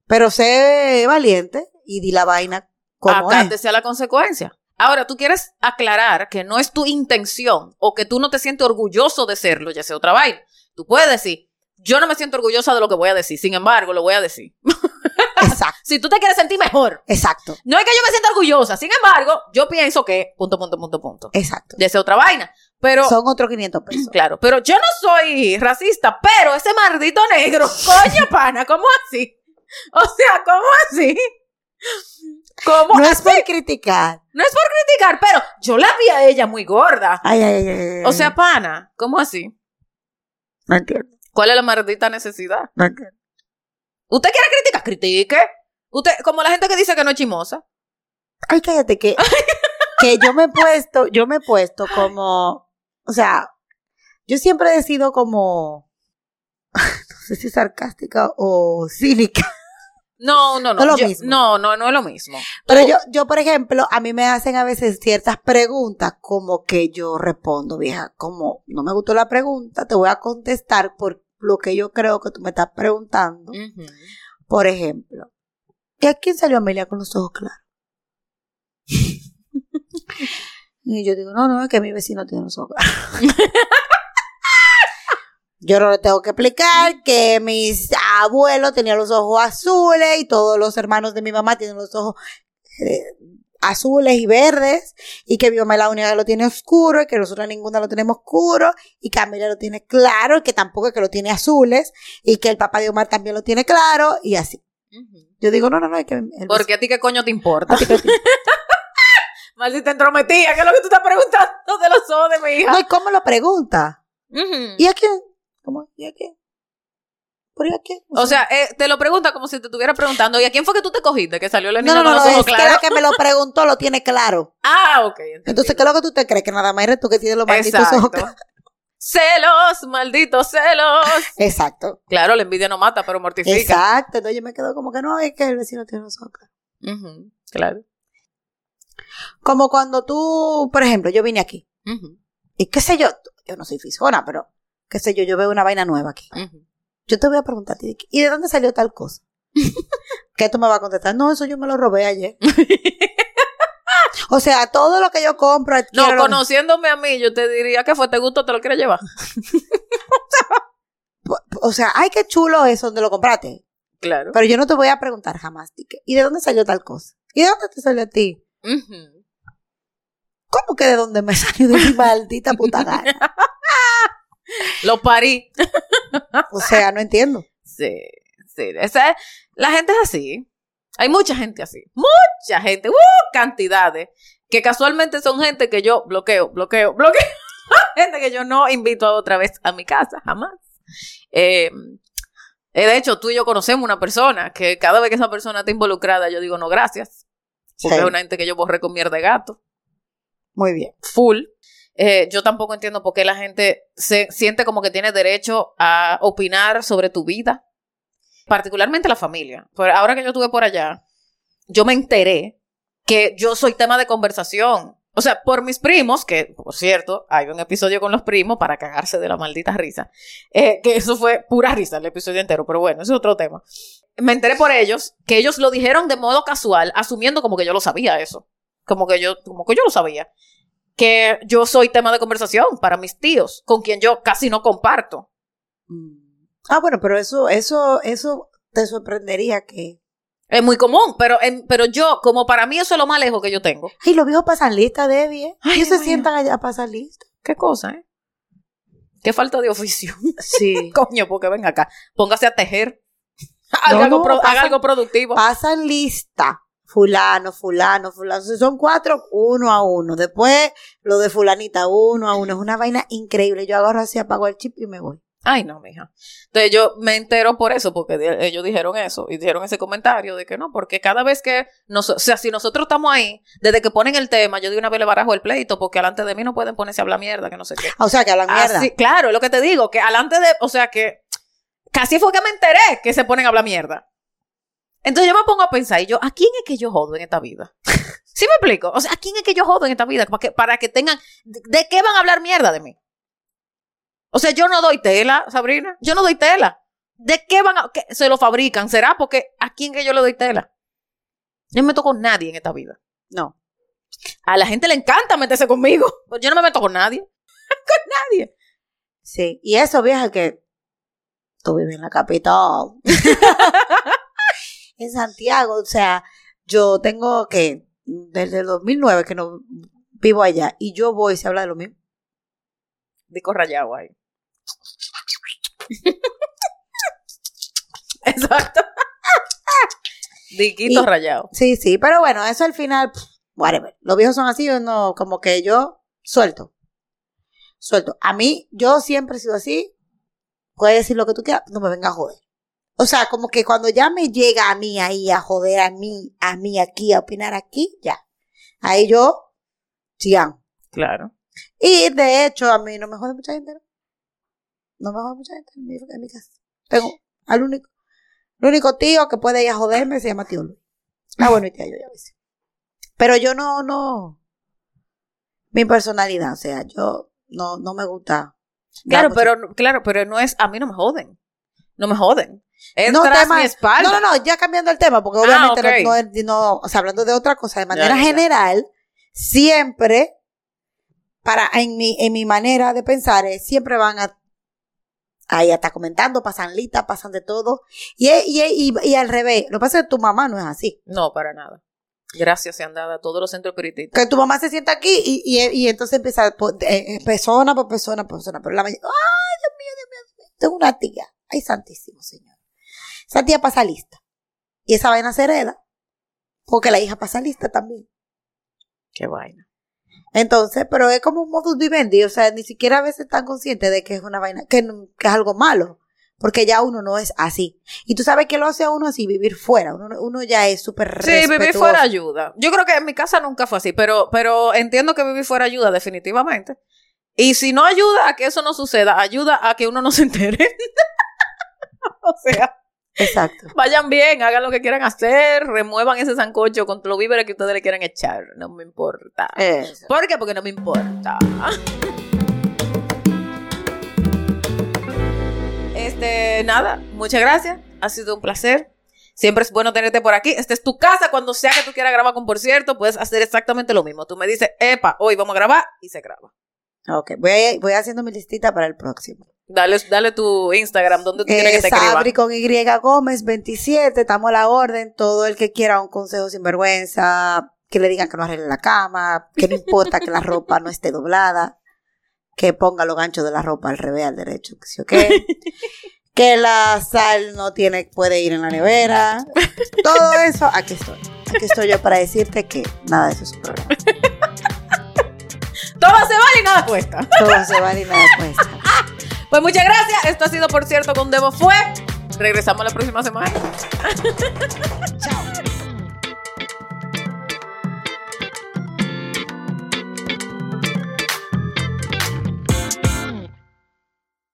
Pero sé valiente y di la vaina como acá es. te sea la consecuencia. Ahora, tú quieres aclarar que no es tu intención o que tú no te sientes orgulloso de serlo, ya sea otra vaina. Tú puedes decir, yo no me siento orgullosa de lo que voy a decir, sin embargo, lo voy a decir. Exacto. Si tú te quieres sentir mejor, Exacto. No es que yo me sienta orgullosa, sin embargo, yo pienso que punto, punto, punto, punto. Exacto. De esa otra vaina. Pero, Son otros 500 pesos. claro, pero yo no soy racista, pero ese maldito negro, coño pana, ¿cómo así? O sea, ¿cómo así? ¿Cómo No es por criticar. No es por criticar, pero yo la vi a ella muy gorda. Ay, ay, ay, ay, ay. O sea, pana, ¿cómo así? no entiendo. ¿Cuál es la maldita necesidad? No entiendo. ¿Usted quiere criticar? Critique. Usted, como la gente que dice que no es chimosa. Ay, cállate, que, que yo me he puesto, yo me he puesto como, o sea, yo siempre he sido como, no sé si sarcástica o cínica. No, no, no. No lo yo- mismo. No, no, no es lo mismo. Pero yo, yo, por ejemplo, a mí me hacen a veces ciertas preguntas como que yo respondo, vieja, como no me gustó la pregunta, te voy a contestar por lo que yo creo que tú me estás preguntando. Por ejemplo, ¿y a quién salió Amelia con los ojos claros? y yo digo, no, no, es que mi vecino tiene los ojos claros. yo no le tengo que explicar que mis abuelos tenían los ojos azules y todos los hermanos de mi mamá tienen los ojos eh, azules y verdes y que mi mamá es la única que lo tiene oscuro y que nosotros ninguna lo tenemos oscuro y que Amelia lo tiene claro y que tampoco es que lo tiene azules y que el papá de Omar también lo tiene claro y así. Yo digo, no, no, no, es que el Porque a ti qué coño te importa. Ti qué te- Maldita entrometida, ¿qué es lo que tú estás preguntando de los ojos de mi hija? No, ¿y cómo lo pregunta? ¿Y a quién? ¿Cómo? ¿Y a a quién? O sea, eh, te lo pregunta como si te estuviera preguntando, ¿y a quién fue que tú te cogiste que salió la niña no, no, no, ojos es que claros? la que me lo preguntó lo tiene claro. Ah, ok. entendido. Entonces, ¿qué es lo que tú te crees? Que nada más eres tú que tienes los malditos ojos Exacto. claros. Celos, malditos celos. Exacto. Claro, la envidia no mata, pero mortifica. Exacto. Entonces yo me quedo como que no, es que el vecino tiene los ojos claros. Claro. Como cuando tú, por ejemplo, yo vine aquí. Y qué sé yo, yo no soy fisgona, pero qué sé yo, yo veo una vaina nueva aquí. Yo te voy a preguntar a ti, ¿y de dónde salió tal cosa? ¿Qué tú me vas a contestar? No, eso yo me lo robé ayer. o sea, todo lo que yo compro, No, conociéndome a mí, yo te diría que fue, te gustó, te lo quieres llevar. o sea, ay, qué chulo eso donde lo compraste. Claro. Pero yo no te voy a preguntar jamás, que, ¿y de dónde salió tal cosa? ¿Y de dónde te salió a ti? ¿Cómo que de dónde me salió de mi maldita puta gana? Lo parí. O sea, no entiendo. Sí, sí. Esa es- la gente es así. Hay mucha gente así. Mucha gente. ¡Uh! Cantidades. Que casualmente son gente que yo bloqueo, bloqueo, bloqueo. gente que yo no invito a otra vez a mi casa, jamás. Eh, eh, de hecho, tú y yo conocemos una persona que cada vez que esa persona está involucrada, yo digo no gracias. Porque es una gente que yo borré con mierda de gato. Muy bien. Full. Eh, yo tampoco entiendo por qué la gente se siente como que tiene derecho a opinar sobre tu vida, particularmente la familia. Pero ahora que yo estuve por allá, yo me enteré que yo soy tema de conversación. O sea, por mis primos, que por cierto, hay un episodio con los primos para cagarse de la maldita risa, eh, que eso fue pura risa el episodio entero, pero bueno, ese es otro tema. Me enteré por ellos que ellos lo dijeron de modo casual, asumiendo como que yo lo sabía eso, como que yo, como que yo lo sabía que yo soy tema de conversación para mis tíos, con quien yo casi no comparto. Mm. Ah, bueno, pero eso, eso, eso te sorprendería que. Es muy común, pero, pero yo, como para mí eso es lo más lejos que yo tengo. Ay, los viejos pasan lista, Debbie. ¿eh? Ellos se sientan allá a pasar lista. Qué cosa, ¿eh? Qué falta de oficio. Sí. Coño, porque ven acá. Póngase a tejer. Haga, algo, haga algo productivo. Pasan lista fulano, fulano, fulano. son cuatro, uno a uno. Después, lo de fulanita, uno a uno. Es una vaina increíble. Yo agarro así, apago el chip y me voy. Ay, no, mija. Entonces yo me entero por eso, porque ellos dijeron eso y dijeron ese comentario de que no, porque cada vez que, nos, o sea, si nosotros estamos ahí, desde que ponen el tema, yo de una vez le barajo el pleito, porque alante de mí no pueden ponerse a hablar mierda, que no sé qué. O sea, que hablan mierda. Así, claro, lo que te digo, que alante de, o sea, que casi fue que me enteré que se ponen a hablar mierda. Entonces yo me pongo a pensar, y yo, ¿a quién es que yo jodo en esta vida? ¿Sí me explico? O sea, ¿a quién es que yo jodo en esta vida? Para que, para que tengan, de, qué van a hablar mierda de mí? O sea, yo no doy tela, Sabrina. Yo no doy tela. ¿De qué van a, se lo fabrican? ¿Será porque a quién que yo le doy tela? Yo no me meto con nadie en esta vida. No. A la gente le encanta meterse conmigo. Yo no me meto con nadie. con nadie. Sí. Y eso, vieja, que tú vives en la capital. en Santiago, o sea, yo tengo que, desde el 2009 que no vivo allá, y yo voy, se habla de lo mismo. Dico rayado ahí. Exacto. Diquito rayado. Sí, sí, pero bueno, eso al final, whatever. Los viejos son así, no, como que yo suelto. Suelto. A mí, yo siempre he sido así. Puedes decir lo que tú quieras, no me venga a joder. O sea, como que cuando ya me llega a mí ahí a joder a mí, a mí aquí, a opinar aquí, ya. Ahí yo, chian. Claro. Y de hecho, a mí no me jode mucha gente, ¿no? No me jode mucha gente en mi, en mi casa. Tengo al único, el único tío que puede ir a joderme se llama tío Luis. Ah, bueno, y tía yo ya veces. Pero yo no, no, mi personalidad, o sea, yo no, no me gusta. Claro, pero, claro, pero no es, a mí no me joden. No me joden no, mi espalda. No, no, no, ya cambiando el tema, porque ah, obviamente no, no, o sea, hablando de otra cosa, de manera general, siempre, para, en mi, en mi manera de pensar, es, siempre van a, ahí hasta comentando, pasan lista, pasan de todo, y, y, y, y, al revés, lo que pasa es que tu mamá no es así. No, para nada. Gracias se han dado a todos los centros espiritistas. Que tu mamá se sienta aquí y, y, y entonces empieza pues, eh, eh, persona por persona por persona. Pero la mañana, ay, Dios mío, Dios mío, tengo una tía. Ay, santísimo Señor. Esa tía pasa lista. Y esa vaina se hereda. Porque la hija pasa lista también. Qué vaina. Entonces, pero es como un modus vivendi. O sea, ni siquiera a veces están conscientes de que es una vaina, que, es algo malo. Porque ya uno no es así. Y tú sabes que lo hace a uno así, vivir fuera. Uno, ya es súper Sí, vivir fuera ayuda. Yo creo que en mi casa nunca fue así, pero, pero entiendo que vivir fuera ayuda definitivamente. Y si no ayuda a que eso no suceda, ayuda a que uno no se entere. o sea. Exacto. Vayan bien, hagan lo que quieran hacer, remuevan ese sancocho con los víveres que ustedes le quieran echar. No me importa. ¿Por qué? Porque no me importa. Este, nada, muchas gracias. Ha sido un placer. Siempre es bueno tenerte por aquí. Esta es tu casa. Cuando sea que tú quieras grabar con Por cierto, puedes hacer exactamente lo mismo. Tú me dices, epa, hoy vamos a grabar y se graba. Ok, voy, voy haciendo mi listita para el próximo. Dale, dale tu Instagram, donde tú quieres que te. Sabri con Y Gómez 27, estamos a la orden. Todo el que quiera un consejo sin vergüenza, que le digan que no arregle la cama, que no importa que la ropa no esté doblada, que ponga los ganchos de la ropa al revés, al derecho, que que la sal no tiene, puede ir en la nevera. Todo eso, aquí estoy. Aquí estoy yo para decirte que nada de eso es un problema. Todo se vale y nada cuesta. Todo se vale y nada cuesta. pues muchas gracias. Esto ha sido, por cierto, con Demo Fue. Regresamos la próxima semana. Chao.